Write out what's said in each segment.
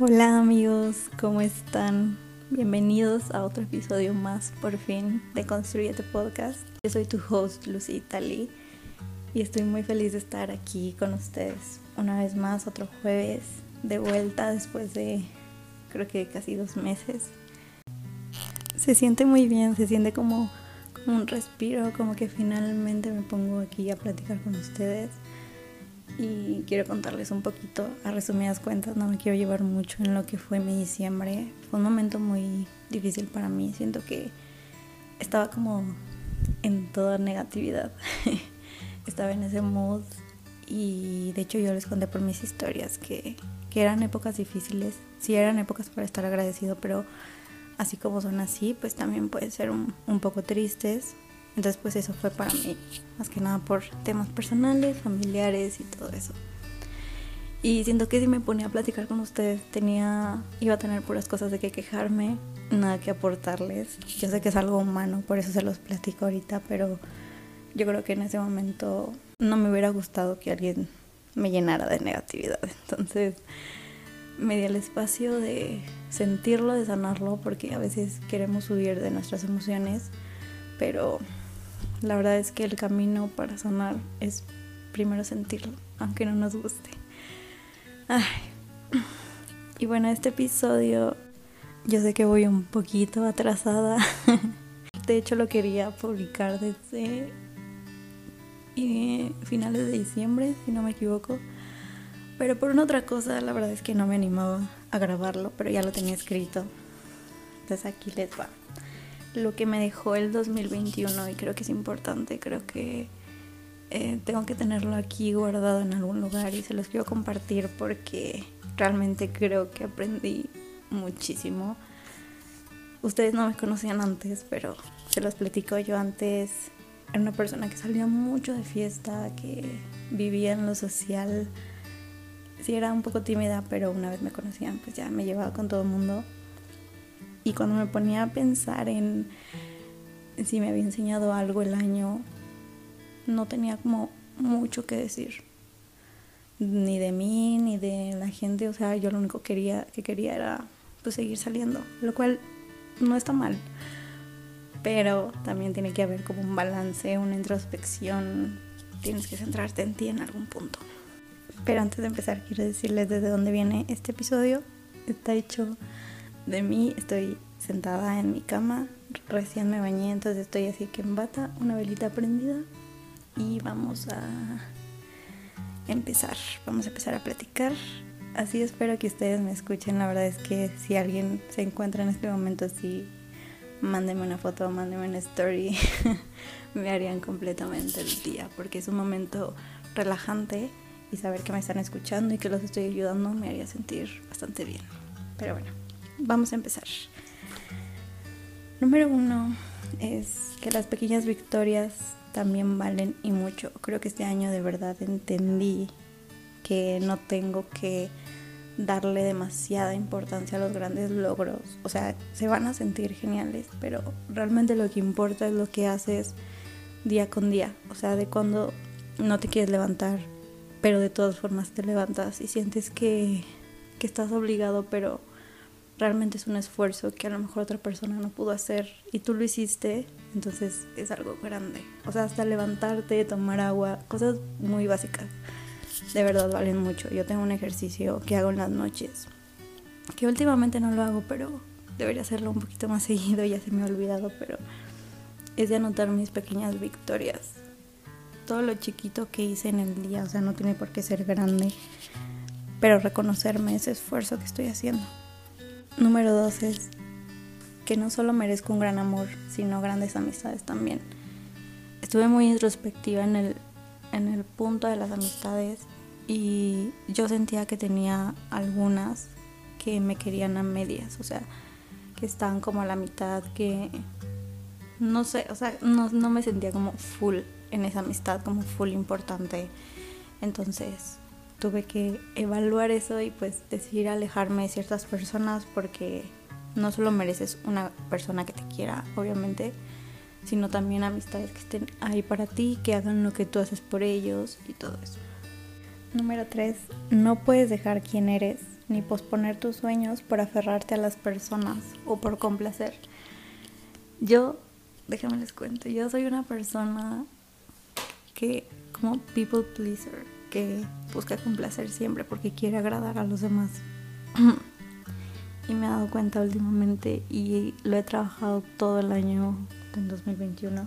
Hola amigos, ¿cómo están? Bienvenidos a otro episodio más, por fin, de Construyete Podcast. Yo soy tu host, Lucy Italy, y estoy muy feliz de estar aquí con ustedes una vez más, otro jueves, de vuelta después de creo que casi dos meses. Se siente muy bien, se siente como, como un respiro, como que finalmente me pongo aquí a platicar con ustedes y quiero contarles un poquito a resumidas cuentas, no me quiero llevar mucho en lo que fue mi diciembre. Fue un momento muy difícil para mí, siento que estaba como en toda negatividad. estaba en ese mood y de hecho yo les conté por mis historias que, que eran épocas difíciles, sí eran épocas para estar agradecido, pero así como son así, pues también pueden ser un, un poco tristes entonces pues eso fue para mí, más que nada por temas personales, familiares y todo eso. Y siento que si me ponía a platicar con ustedes tenía, iba a tener puras cosas de que quejarme, nada que aportarles. Yo sé que es algo humano, por eso se los platico ahorita, pero yo creo que en ese momento no me hubiera gustado que alguien me llenara de negatividad. Entonces me di el espacio de sentirlo, de sanarlo, porque a veces queremos huir de nuestras emociones, pero la verdad es que el camino para sanar es primero sentirlo, aunque no nos guste. Ay. Y bueno, este episodio yo sé que voy un poquito atrasada. De hecho lo quería publicar desde eh, finales de diciembre, si no me equivoco. Pero por una otra cosa, la verdad es que no me animaba a grabarlo, pero ya lo tenía escrito. Entonces aquí les va lo que me dejó el 2021 y creo que es importante, creo que eh, tengo que tenerlo aquí guardado en algún lugar y se los quiero compartir porque realmente creo que aprendí muchísimo. Ustedes no me conocían antes, pero se los platico yo antes. Era una persona que salía mucho de fiesta, que vivía en lo social. Sí era un poco tímida, pero una vez me conocían, pues ya me llevaba con todo el mundo. Y cuando me ponía a pensar en si me había enseñado algo el año, no tenía como mucho que decir. Ni de mí, ni de la gente. O sea, yo lo único quería, que quería era pues, seguir saliendo. Lo cual no está mal. Pero también tiene que haber como un balance, una introspección. Tienes que centrarte en ti en algún punto. Pero antes de empezar, quiero decirles desde dónde viene este episodio. Está hecho de mí. Estoy sentada en mi cama, recién me bañé, entonces estoy así que en bata, una velita prendida y vamos a empezar. Vamos a empezar a platicar. Así espero que ustedes me escuchen. La verdad es que si alguien se encuentra en este momento así, mándenme una foto, mándenme una story. me harían completamente el día porque es un momento relajante y saber que me están escuchando y que los estoy ayudando me haría sentir bastante bien. Pero bueno vamos a empezar. Número uno es que las pequeñas victorias también valen y mucho. Creo que este año de verdad entendí que no tengo que darle demasiada importancia a los grandes logros. O sea, se van a sentir geniales, pero realmente lo que importa es lo que haces día con día. O sea, de cuando no te quieres levantar, pero de todas formas te levantas y sientes que, que estás obligado, pero realmente es un esfuerzo que a lo mejor otra persona no pudo hacer y tú lo hiciste, entonces es algo grande. O sea, hasta levantarte, tomar agua, cosas muy básicas. De verdad valen mucho. Yo tengo un ejercicio que hago en las noches, que últimamente no lo hago, pero debería hacerlo un poquito más seguido, ya se me ha olvidado, pero es de anotar mis pequeñas victorias. Todo lo chiquito que hice en el día, o sea, no tiene por qué ser grande, pero reconocerme ese esfuerzo que estoy haciendo. Número dos es que no solo merezco un gran amor, sino grandes amistades también. Estuve muy introspectiva en el, en el punto de las amistades y yo sentía que tenía algunas que me querían a medias, o sea, que estaban como a la mitad, que no sé, o sea, no, no me sentía como full en esa amistad, como full importante. Entonces, tuve que evaluar eso y pues decidir alejarme de ciertas personas porque no solo mereces una persona que te quiera, obviamente, sino también amistades que estén ahí para ti, que hagan lo que tú haces por ellos y todo eso. Número 3. No puedes dejar quién eres ni posponer tus sueños por aferrarte a las personas o por complacer. Yo, déjame les cuento, yo soy una persona que como people pleaser, que busca complacer siempre porque quiere agradar a los demás. y me he dado cuenta últimamente y lo he trabajado todo el año en 2021.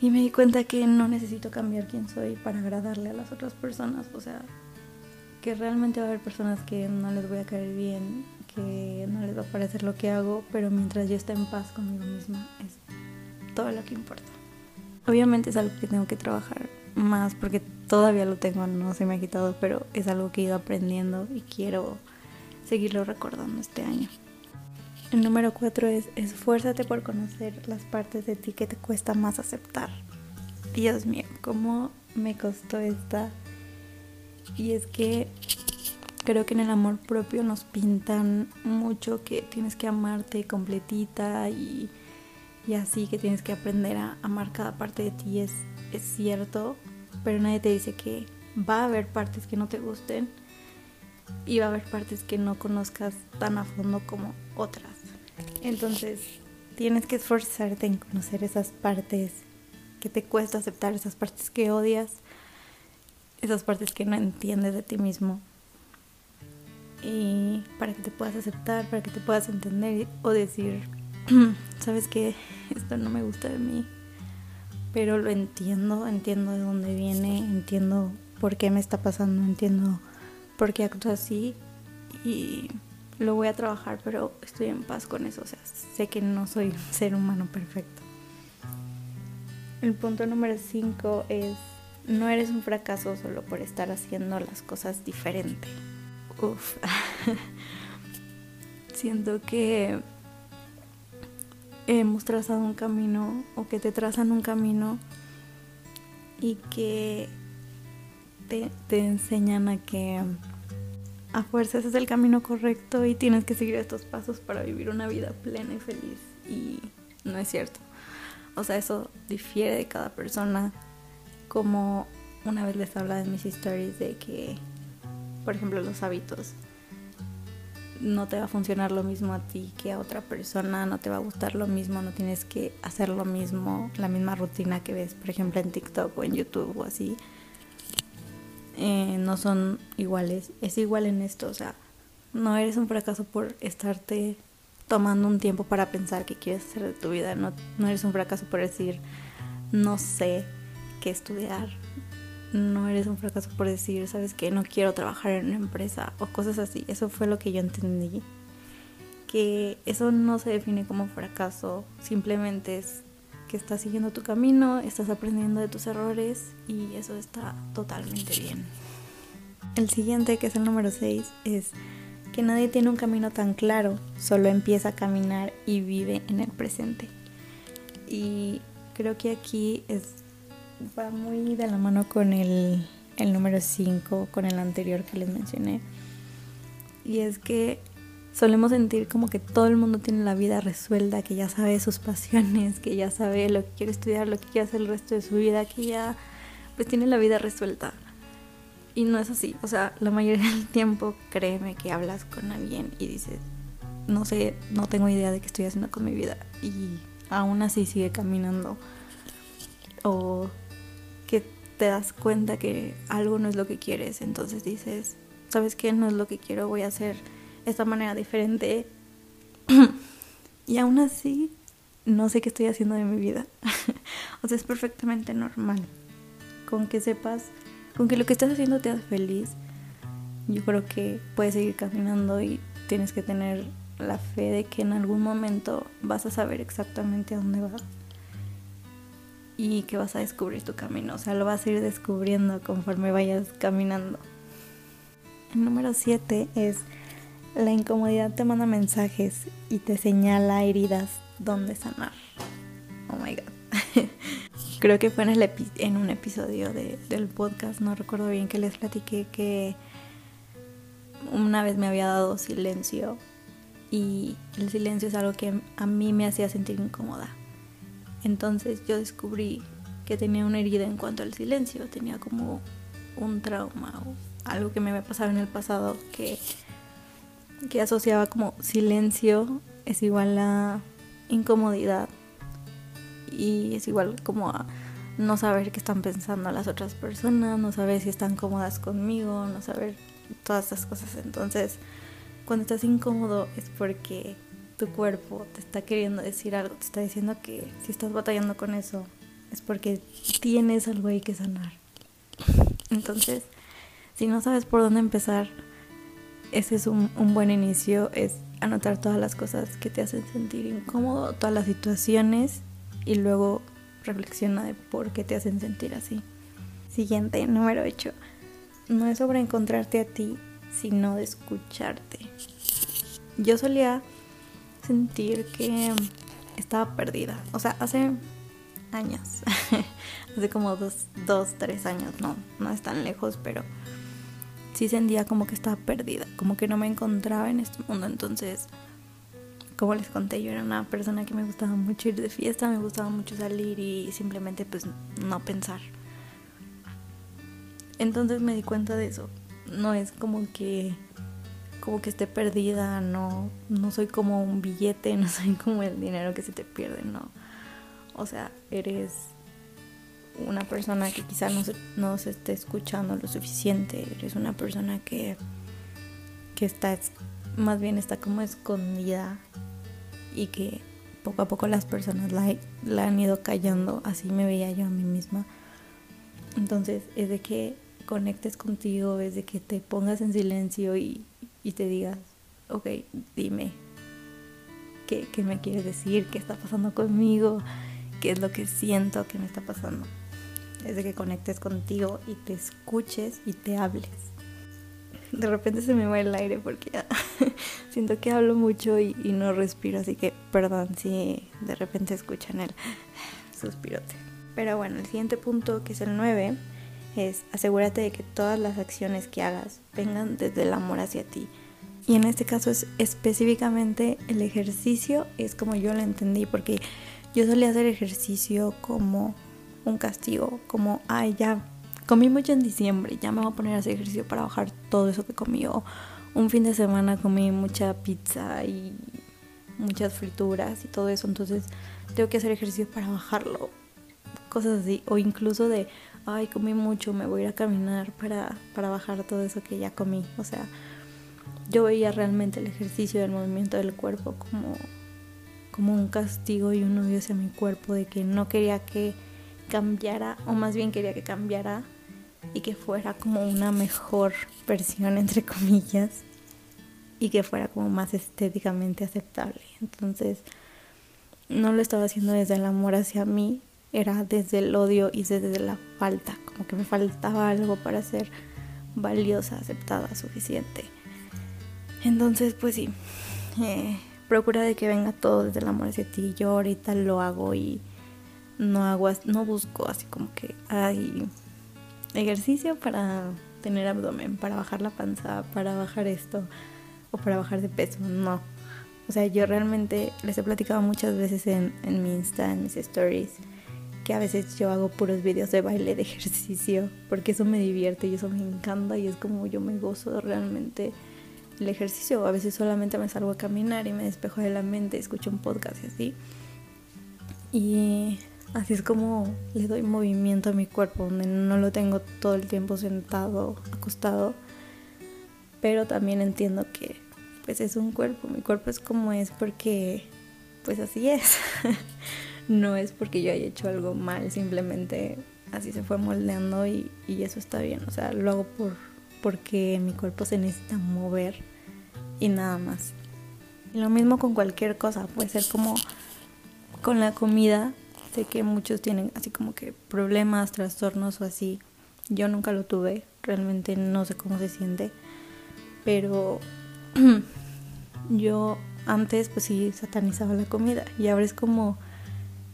Y me di cuenta que no necesito cambiar quién soy para agradarle a las otras personas. O sea, que realmente va a haber personas que no les voy a caer bien, que no les va a parecer lo que hago, pero mientras yo esté en paz conmigo misma es todo lo que importa. Obviamente es algo que tengo que trabajar más porque todavía lo tengo, no se me ha quitado, pero es algo que he ido aprendiendo y quiero seguirlo recordando este año. El número cuatro es esfuérzate por conocer las partes de ti que te cuesta más aceptar. Dios mío, cómo me costó esta. Y es que creo que en el amor propio nos pintan mucho que tienes que amarte completita y, y así que tienes que aprender a amar cada parte de ti. Es, es cierto, pero nadie te dice que va a haber partes que no te gusten y va a haber partes que no conozcas tan a fondo como otras. Entonces, tienes que esforzarte en conocer esas partes que te cuesta aceptar, esas partes que odias, esas partes que no entiendes de ti mismo. Y para que te puedas aceptar, para que te puedas entender o decir, sabes que esto no me gusta de mí, pero lo entiendo, entiendo de dónde viene, entiendo por qué me está pasando, entiendo por qué actúo así y lo voy a trabajar, pero estoy en paz con eso, o sea, sé que no soy un ser humano perfecto. El punto número 5 es, no eres un fracaso solo por estar haciendo las cosas diferente. Uf, siento que hemos trazado un camino o que te trazan un camino y que te, te enseñan a que a fuerzas es el camino correcto y tienes que seguir estos pasos para vivir una vida plena y feliz. Y no es cierto. O sea, eso difiere de cada persona. Como una vez les hablaba en mis stories de que, por ejemplo, los hábitos no te va a funcionar lo mismo a ti que a otra persona, no te va a gustar lo mismo, no tienes que hacer lo mismo, la misma rutina que ves, por ejemplo, en TikTok o en YouTube o así. Eh, no son iguales, es igual en esto, o sea, no eres un fracaso por estarte tomando un tiempo para pensar qué quieres hacer de tu vida, no, no eres un fracaso por decir no sé qué estudiar, no eres un fracaso por decir, sabes que no quiero trabajar en una empresa o cosas así. Eso fue lo que yo entendí. Que eso no se define como fracaso, simplemente es que estás siguiendo tu camino, estás aprendiendo de tus errores y eso está totalmente bien. El siguiente, que es el número 6, es que nadie tiene un camino tan claro, solo empieza a caminar y vive en el presente. Y creo que aquí es va muy de la mano con el, el número 5, con el anterior que les mencioné. Y es que solemos sentir como que todo el mundo tiene la vida resuelta, que ya sabe sus pasiones, que ya sabe lo que quiere estudiar, lo que quiere hacer el resto de su vida, que ya pues tiene la vida resuelta. Y no es así, o sea, la mayoría del tiempo créeme que hablas con alguien y dices, no sé, no tengo idea de qué estoy haciendo con mi vida y aún así sigue caminando. O te das cuenta que algo no es lo que quieres, entonces dices, ¿sabes qué? No es lo que quiero, voy a hacer esta manera diferente. y aún así, no sé qué estoy haciendo de mi vida. o sea, es perfectamente normal. Con que sepas, con que lo que estás haciendo te hace feliz, yo creo que puedes seguir caminando y tienes que tener la fe de que en algún momento vas a saber exactamente a dónde vas y que vas a descubrir tu camino, o sea, lo vas a ir descubriendo conforme vayas caminando. El número 7 es la incomodidad te manda mensajes y te señala heridas donde sanar. Oh my god. Creo que fue en, un episodio del podcast, no recuerdo bien que les platiqué que una vez me había dado silencio y el silencio es algo que a mí me hacía sentir incómoda entonces yo descubrí que tenía una herida en cuanto al silencio, tenía como un trauma algo que me había pasado en el pasado que, que asociaba como silencio es igual a incomodidad y es igual como a no saber qué están pensando las otras personas, no saber si están cómodas conmigo, no saber todas esas cosas. Entonces, cuando estás incómodo es porque tu cuerpo te está queriendo decir algo, te está diciendo que si estás batallando con eso es porque tienes algo ahí que sanar. Entonces, si no sabes por dónde empezar, ese es un, un buen inicio, es anotar todas las cosas que te hacen sentir incómodo, todas las situaciones y luego reflexiona de por qué te hacen sentir así. Siguiente, número 8. No es sobre encontrarte a ti, sino de escucharte. Yo solía sentir que estaba perdida. O sea, hace años, hace como dos, dos, tres años, no, no es tan lejos, pero sí sentía como que estaba perdida, como que no me encontraba en este mundo. Entonces, como les conté, yo era una persona que me gustaba mucho ir de fiesta, me gustaba mucho salir y simplemente pues no pensar. Entonces me di cuenta de eso. No es como que como que esté perdida, no no soy como un billete, no soy como el dinero que se te pierde, no. O sea, eres una persona que quizá no se, no se esté escuchando lo suficiente, eres una persona que, que está, más bien está como escondida y que poco a poco las personas la, la han ido callando, así me veía yo a mí misma. Entonces es de que conectes contigo, es de que te pongas en silencio y, y te digas, ok, dime, ¿qué, ¿qué me quieres decir? ¿Qué está pasando conmigo? ¿Qué es lo que siento que me está pasando? Es de que conectes contigo y te escuches y te hables. De repente se me va el aire porque siento que hablo mucho y, y, no respiro, así que perdón si de repente escuchan el suspirote. Pero bueno, el siguiente punto, que es el 9, es asegúrate de que todas las acciones que hagas vengan desde el amor hacia ti. Y en este caso es específicamente el ejercicio, es como yo lo entendí, porque yo solía hacer ejercicio como un castigo, como, ay, ya comí mucho en diciembre, ya me voy a poner a hacer ejercicio para bajar todo eso que comí. O un fin de semana comí mucha pizza y muchas frituras y todo eso, entonces tengo que hacer ejercicio para bajarlo. Cosas así, o incluso de, ay, comí mucho, me voy a ir a caminar para, para bajar todo eso que ya comí. O sea, yo veía realmente el ejercicio del movimiento del cuerpo como, como un castigo y un odio hacia mi cuerpo, de que no quería que cambiara, o más bien quería que cambiara y que fuera como una mejor versión, entre comillas, y que fuera como más estéticamente aceptable. Entonces, no lo estaba haciendo desde el amor hacia mí, era desde el odio y desde la falta, como que me faltaba algo para ser valiosa, aceptada, suficiente. Entonces, pues sí, eh, procura de que venga todo desde el amor hacia ti. Yo ahorita lo hago y no hago, no busco así como que hay ejercicio para tener abdomen, para bajar la panza, para bajar esto o para bajar de peso, no. O sea, yo realmente les he platicado muchas veces en, en mi Insta, en mis stories, que a veces yo hago puros videos de baile de ejercicio, porque eso me divierte y eso me encanta y es como yo me gozo realmente el ejercicio. A veces solamente me salgo a caminar y me despejo de la mente, escucho un podcast y así. Y así es como le doy movimiento a mi cuerpo, donde no lo tengo todo el tiempo sentado, acostado. Pero también entiendo que pues es un cuerpo, mi cuerpo es como es porque pues así es. no es porque yo haya hecho algo mal, simplemente así se fue moldeando y, y eso está bien. O sea, lo hago por, porque mi cuerpo se necesita mover y nada más. Y lo mismo con cualquier cosa, puede ser como con la comida. Sé que muchos tienen así como que problemas, trastornos o así. Yo nunca lo tuve, realmente no sé cómo se siente. Pero yo antes pues sí satanizaba la comida y ahora es como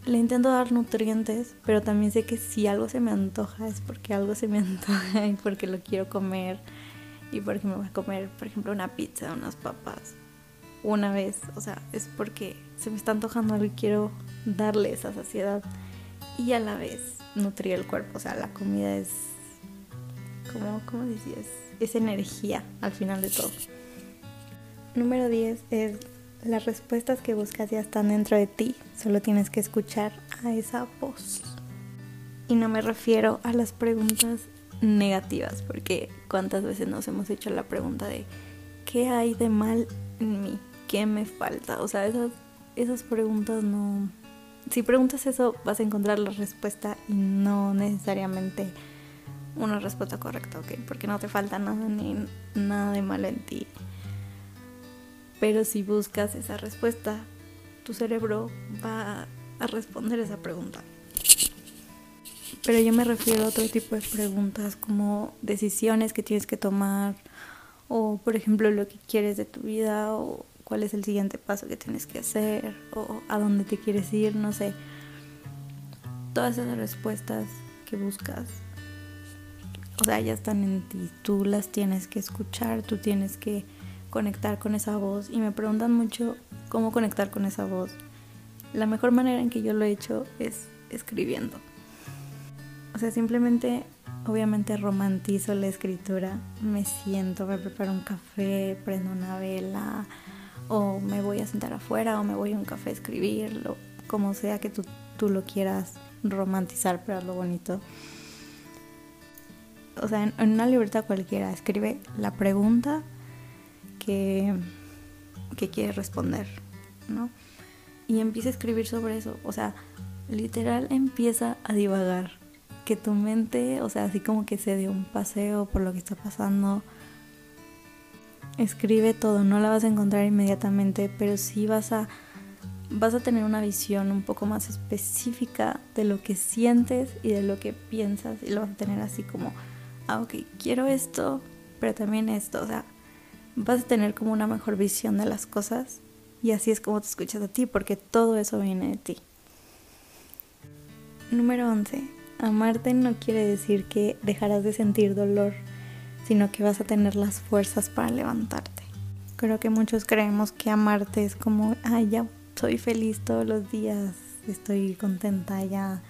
le intento dar nutrientes, pero también sé que si algo se me antoja es porque algo se me antoja y porque lo quiero comer y porque me voy a comer, por ejemplo, una pizza, unas papas una vez, o sea, es porque se me está antojando algo y quiero darle esa saciedad y a la vez nutrir el cuerpo, o sea, la comida es como, ¿cómo decías? es energía al final de todo. Número 10 es las respuestas que buscas ya están dentro de ti, solo tienes que escuchar a esa voz. Y no me refiero a las preguntas negativas, porque cuántas veces nos hemos hecho la pregunta de ¿qué hay de mal en mí? ¿Qué me falta? O sea, esas, esas preguntas no... Si preguntas eso vas a encontrar la respuesta y no necesariamente una respuesta correcta, ¿ok? Porque no te falta nada ni nada de malo en ti. Pero si buscas esa respuesta, tu cerebro va a responder esa pregunta. Pero yo me refiero a otro tipo de preguntas como decisiones que tienes que tomar o por ejemplo lo que quieres de tu vida o cuál es el siguiente paso que tienes que hacer o a dónde te quieres ir, no sé. Todas esas respuestas que buscas, o sea, ya están en ti, tú las tienes que escuchar, tú tienes que conectar con esa voz y me preguntan mucho cómo conectar con esa voz. La mejor manera en que yo lo he hecho es escribiendo. O sea, simplemente, obviamente romantizo la escritura, me siento, me preparo un café, prendo una vela, o me voy a sentar afuera, o me voy a un café a escribirlo, como sea que tú, tú lo quieras romantizar, pero lo bonito. O sea, en, en una libertad cualquiera, escribe la pregunta que, que quiere responder, ¿no? Y empieza a escribir sobre eso, o sea, literal empieza a divagar, que tu mente, o sea, así como que se dé un paseo por lo que está pasando, escribe todo, no la vas a encontrar inmediatamente, pero sí vas a vas a tener una visión un poco más específica de lo que sientes y de lo que piensas y lo vas a tener así como, ah, ok, quiero esto, pero también esto, o sea, vas a tener como una mejor visión de las cosas y así es como te escuchas a ti porque todo eso viene de ti. Número 11. Amarte no quiere decir que dejarás de sentir dolor, sino que vas a tener las fuerzas para levantarte. Creo que muchos creemos que amarte es como, ay, ya soy feliz todos los días, estoy contenta, ya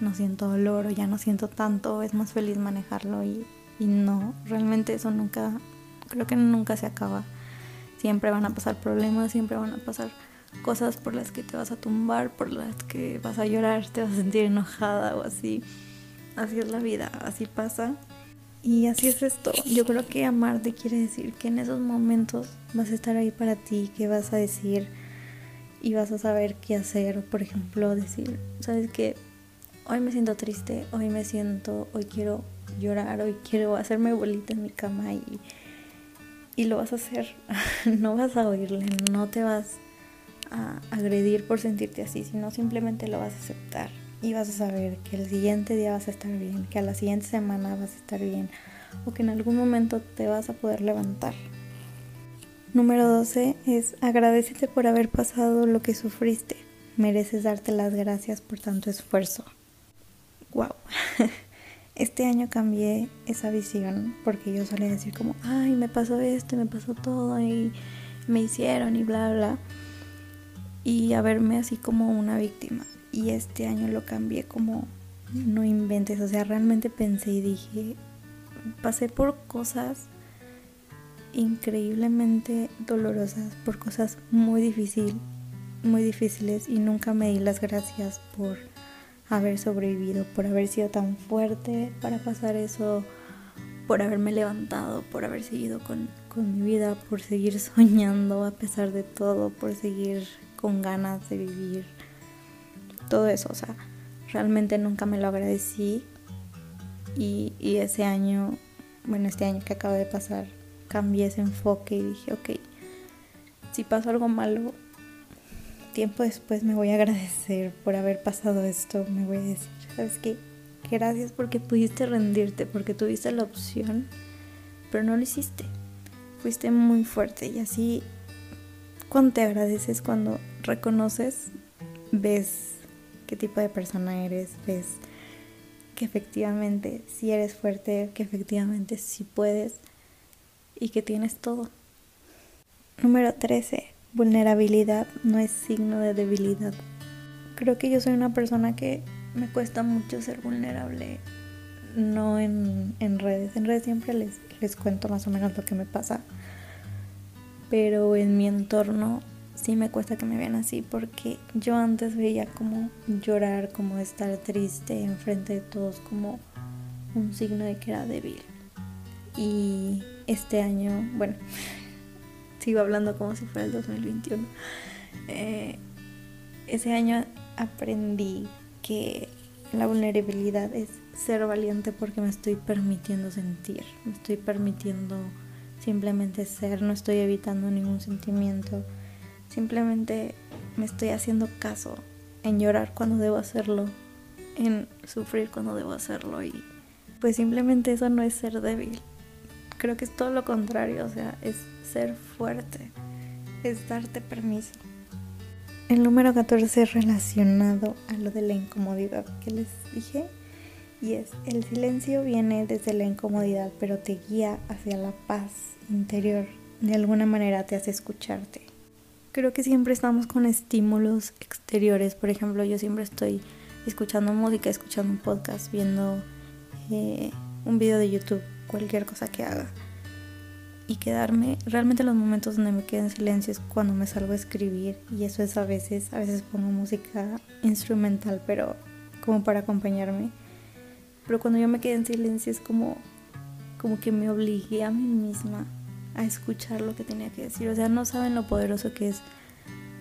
no siento dolor o ya no siento tanto, es más feliz manejarlo y, y no, realmente eso nunca creo que nunca se acaba. Siempre van a pasar problemas, siempre van a pasar cosas por las que te vas a tumbar, por las que vas a llorar, te vas a sentir enojada o así. Así es la vida, así pasa. Y así es esto. Yo creo que amarte quiere decir que en esos momentos vas a estar ahí para ti, que vas a decir y vas a saber qué hacer. Por ejemplo, decir, ¿sabes qué? Hoy me siento triste, hoy me siento, hoy quiero llorar, hoy quiero hacerme bolita en mi cama y y lo vas a hacer. no vas a oírle, no te vas a agredir por sentirte así, sino simplemente lo vas a aceptar y vas a saber que el siguiente día vas a estar bien, que a la siguiente semana vas a estar bien o que en algún momento te vas a poder levantar. Número 12 es agradecete por haber pasado lo que sufriste. Mereces darte las gracias por tanto esfuerzo. Wow. Este año cambié esa visión porque yo solía decir como, ay, me pasó esto, me pasó todo y me hicieron y bla, bla. Y a verme así como una víctima. Y este año lo cambié como, no inventes, o sea, realmente pensé y dije, pasé por cosas increíblemente dolorosas, por cosas muy difíciles, muy difíciles y nunca me di las gracias por haber sobrevivido, por haber sido tan fuerte para pasar eso, por haberme levantado, por haber seguido con, con mi vida, por seguir soñando a pesar de todo, por seguir con ganas de vivir. Todo eso, o sea, realmente nunca me lo agradecí y, y ese año, bueno, este año que acaba de pasar, cambié ese enfoque y dije, ok, si pasa algo malo, tiempo después me voy a agradecer por haber pasado esto, me voy a decir, ¿sabes qué? Gracias porque pudiste rendirte, porque tuviste la opción, pero no lo hiciste. Fuiste muy fuerte y así cuando te agradeces, cuando reconoces, ves qué tipo de persona eres, ves que efectivamente si eres fuerte, que efectivamente si puedes y que tienes todo. Número 13 vulnerabilidad no es signo de debilidad. Creo que yo soy una persona que me cuesta mucho ser vulnerable, no en, redes. En redes siempre les, les cuento más o menos lo que me pasa. Pero en mi entorno sí me cuesta que me vean así porque yo antes veía como llorar, como estar triste enfrente de todos como un signo de que era débil. Y este año, bueno, sigo hablando como si fuera el 2021. Eh, ese año aprendí que la vulnerabilidad es ser valiente porque me estoy permitiendo sentir, me estoy permitiendo simplemente ser, no estoy evitando ningún sentimiento, simplemente me estoy haciendo caso en llorar cuando debo hacerlo, en sufrir cuando debo hacerlo y pues simplemente eso no es ser débil. Creo que es todo lo contrario, o sea, es ser fuerte, es darte permiso. El número 14 es relacionado a lo de la incomodidad que les dije. Y es, el silencio viene desde la incomodidad, pero te guía hacia la paz interior. De alguna manera te hace escucharte. Creo que siempre estamos con estímulos exteriores. Por ejemplo, yo siempre estoy escuchando música, escuchando un podcast, viendo eh, un video de YouTube, cualquier cosa que haga y quedarme, realmente los momentos donde me quedo en silencio es cuando me salgo a escribir y eso es a veces, a veces pongo música instrumental, pero como para acompañarme. Pero cuando yo me quedé en silencio es como, como que me obligué a mí misma a escuchar lo que tenía que decir. O sea, no saben lo poderoso que es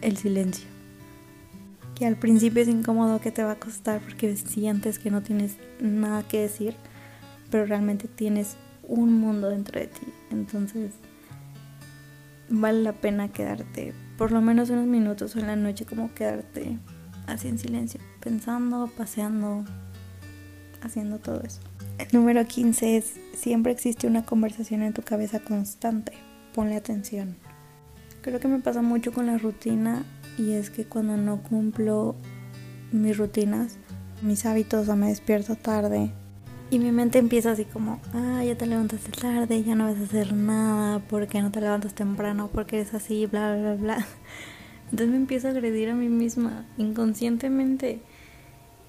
el silencio. Que al principio es incómodo que te va a costar porque sientes que no tienes nada que decir, pero realmente tienes un mundo dentro de ti. Entonces, vale la pena quedarte por lo menos unos minutos en la noche, como quedarte así en silencio, pensando, paseando, haciendo todo eso. El número 15 es, siempre existe una conversación en tu cabeza constante, ponle atención. Creo que me pasa mucho con la rutina y es que cuando no cumplo mis rutinas, mis hábitos o me despierto tarde y mi mente empieza así como, ah, ya te levantaste tarde, ya no vas a hacer nada, porque no te levantas temprano, porque eres así, bla, bla, bla. Entonces me empiezo a agredir a mí misma inconscientemente.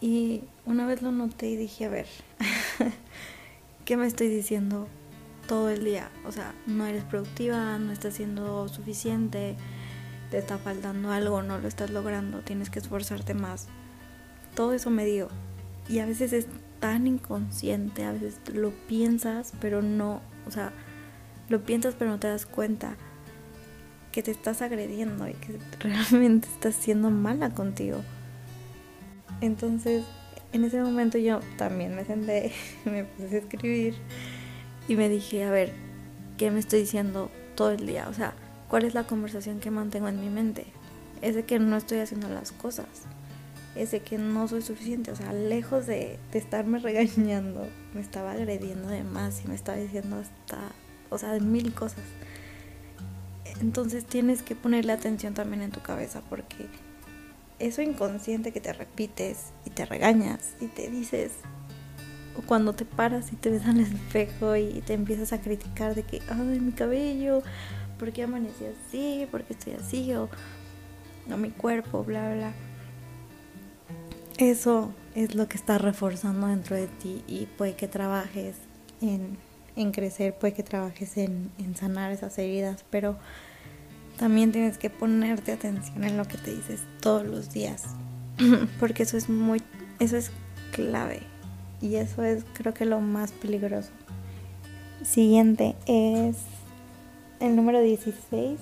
Y una vez lo noté y dije, a ver, ¿qué me estoy diciendo todo el día? O sea, no eres productiva, no estás siendo suficiente, te está faltando algo, no lo estás logrando, tienes que esforzarte más. Todo eso me dio. Y a veces es tan inconsciente, a veces lo piensas, pero no, o sea, lo piensas pero no te das cuenta que te estás agrediendo y que realmente estás siendo mala contigo. Entonces, en ese momento yo también me senté, me puse a escribir y me dije, a ver, ¿qué me estoy diciendo todo el día? O sea, ¿cuál es la conversación que mantengo en mi mente? Es de que no estoy haciendo las cosas es de que no soy suficiente, o sea, lejos de, de estarme regañando, me estaba agrediendo de más y me estaba diciendo hasta, o sea, de mil cosas. Entonces tienes que ponerle atención también en tu cabeza porque eso inconsciente que te repites y te regañas y te dices, o cuando te paras y te ves al espejo y te empiezas a criticar de que, ay, mi cabello, ¿por qué amanecí así? ¿Por qué estoy así? O no, mi cuerpo, bla, bla eso es lo que está reforzando dentro de ti y puede que trabajes en, en crecer, puede que trabajes en, en, sanar esas heridas, pero también tienes que ponerte atención en lo que te dices todos los días, porque eso es muy, eso es clave y eso es creo que lo más peligroso. Siguiente es el número 16,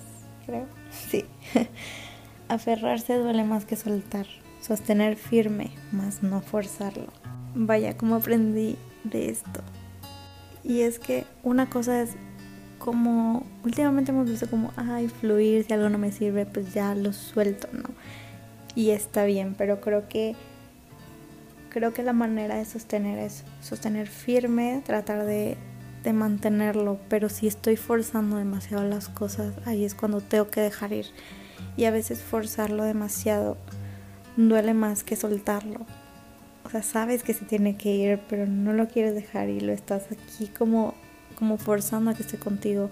creo. Sí. Aferrarse duele más que soltar sostener firme, más no forzarlo. Vaya, como aprendí de esto. Y es que una cosa es como últimamente hemos visto como, ay, fluir, si algo no me sirve, pues ya lo suelto, ¿no? Y está bien, pero creo que creo que la manera de sostener es sostener firme, tratar de, de mantenerlo, pero si estoy forzando demasiado las cosas, ahí es cuando tengo que dejar ir. Y a veces forzarlo demasiado duele más que soltarlo. O sea, sabes que se tiene que ir, pero no lo quieres dejar y lo estás aquí como, como forzando a que esté contigo.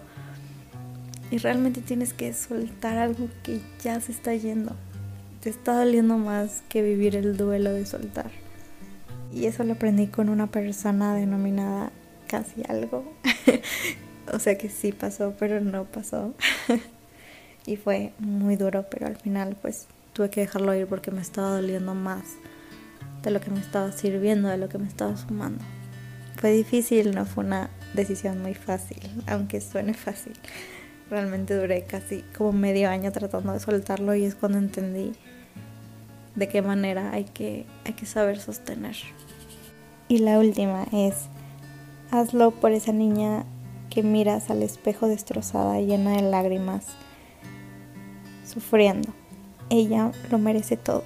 Y realmente tienes que soltar algo que ya se está yendo. Te está doliendo más que vivir el duelo de soltar. Y eso lo aprendí con una persona denominada casi algo, O sea que sí pasó, pero no pasó. y fue muy duro, pero al final pues tuve que dejarlo ir porque me estaba doliendo más de lo que me estaba sirviendo, de lo que me estaba sumando. Fue difícil, no fue una decisión muy fácil, aunque suene fácil. Realmente duré casi como medio año tratando de soltarlo y es cuando entendí de qué manera hay que, hay que saber sostener. Y la última es, hazlo por esa niña que miras al espejo destrozada, llena de lágrimas, sufriendo. Ella lo merece todo.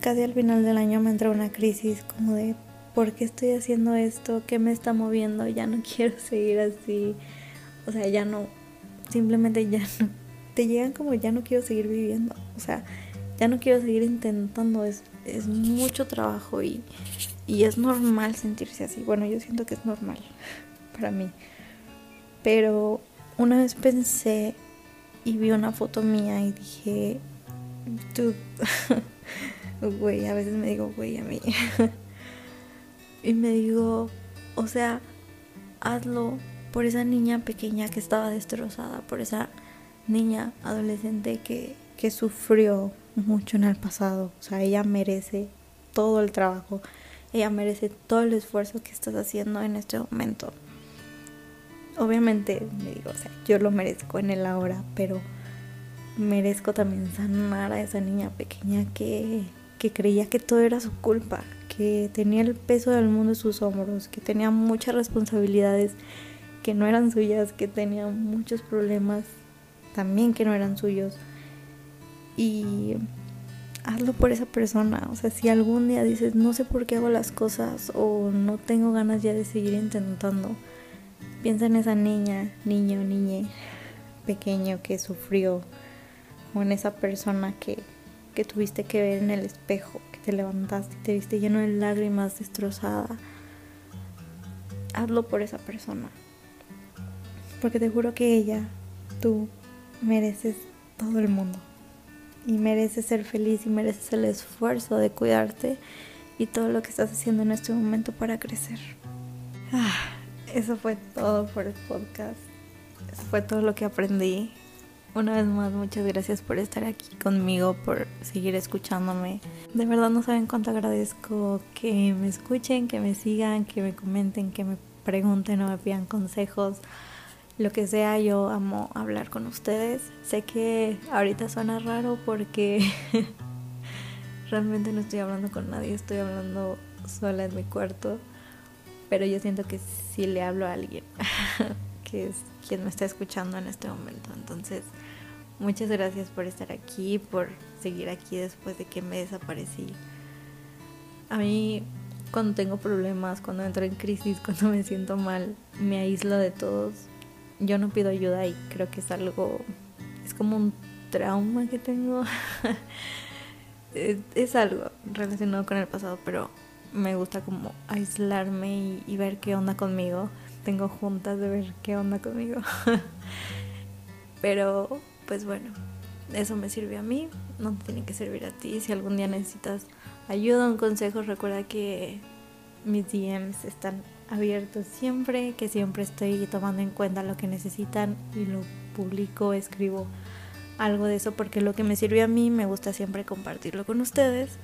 Casi al final del año me entró una crisis como de, ¿por qué estoy haciendo esto? ¿Qué me está moviendo? Ya no quiero seguir así. O sea, ya no, simplemente ya no, te llegan como ya no quiero seguir viviendo. O sea, ya no quiero seguir intentando. Es, es mucho trabajo y, y es normal sentirse así. Bueno, yo siento que es normal para mí. Pero una vez pensé y vi una foto mía y dije, tú, güey, a veces me digo, güey, a mí. y me digo, o sea, hazlo por esa niña pequeña que estaba destrozada, por esa niña adolescente que, que sufrió mucho en el pasado. O sea, ella merece todo el trabajo, ella merece todo el esfuerzo que estás haciendo en este momento. Obviamente, me digo, o sea, yo lo merezco en el ahora, pero merezco también sanar a esa niña pequeña que, que creía que todo era su culpa, que tenía el peso del mundo en sus hombros, que tenía muchas responsabilidades que no eran suyas, que tenía muchos problemas también que no eran suyos. Y hazlo por esa persona. O sea, si algún día dices, no sé por qué hago las cosas o no tengo ganas ya de seguir intentando, piensa en esa niña, niño, niñe pequeño que sufrió o en esa persona que, que tuviste que ver en el espejo, que te levantaste y te viste lleno de lágrimas, destrozada. Hazlo por esa persona. Porque te juro que ella, tú, mereces todo el mundo y mereces ser feliz y mereces el esfuerzo de cuidarte y todo lo que estás haciendo en este momento para crecer. Ah, eso fue todo por el podcast. Eso fue todo lo que aprendí. Una vez más, muchas gracias por estar aquí conmigo, por seguir escuchándome. De verdad no saben cuánto agradezco que me escuchen, que me sigan, que me comenten, que me pregunten o me pidan consejos lo que sea, yo amo hablar con ustedes. Sé que ahorita suena raro porque realmente no estoy hablando con nadie, estoy hablando sola en mi cuarto, pero yo siento que sí le hablo a alguien, que es quien me está escuchando en este momento. Entonces, muchas gracias por estar aquí, por seguir aquí después de que me desaparecí. A mí cuando tengo problemas, cuando entro en crisis, cuando me siento mal, me aíslo de todos yo no pido ayuda y creo que es algo, es como un trauma que tengo. es, algo relacionado con el pasado, pero me gusta como aislarme y, ver qué onda conmigo. Tengo juntas de ver qué onda conmigo. pero, pues bueno, eso me sirve a mí, no tiene que servir a ti. Si algún día necesitas ayuda, un consejo, recuerda que mis DMs están abierto siempre, que siempre estoy tomando en cuenta lo que necesitan y lo publico, escribo algo de eso porque lo que me sirvió a mí me gusta siempre compartirlo con ustedes.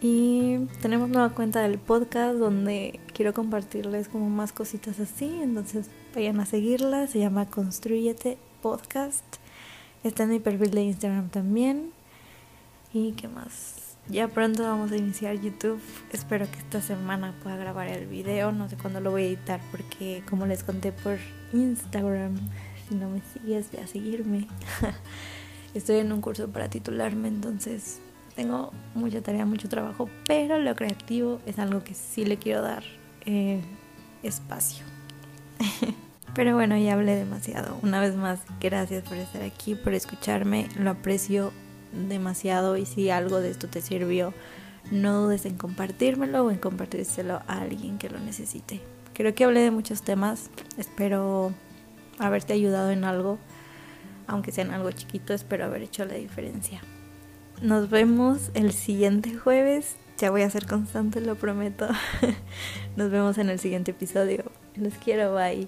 Y tenemos nueva cuenta del podcast donde quiero compartirles como más cositas así, entonces vayan a seguirla, se llama Construyete Podcast. Está en mi perfil de Instagram también. ¿Y qué más? Ya pronto vamos a iniciar YouTube. Espero que esta semana pueda grabar el video. No sé cuándo lo voy a editar porque como les conté por Instagram, si no me sigues, ve a seguirme. Estoy en un curso para titularme, entonces tengo mucha tarea, mucho trabajo, pero lo creativo es algo que sí le quiero dar eh, espacio. pero bueno, ya hablé demasiado. Una vez más, gracias por estar aquí, por escucharme. Lo aprecio demasiado y si algo de esto te sirvió, no dudes en compartírmelo o en compartírselo a alguien que lo necesite. Creo que hablé de muchos temas, espero haberte ayudado en algo, aunque sea en algo chiquito, espero haber hecho la diferencia. Nos vemos el siguiente jueves, ya voy a ser constante, lo prometo. Nos vemos en el siguiente episodio. Los quiero, bye.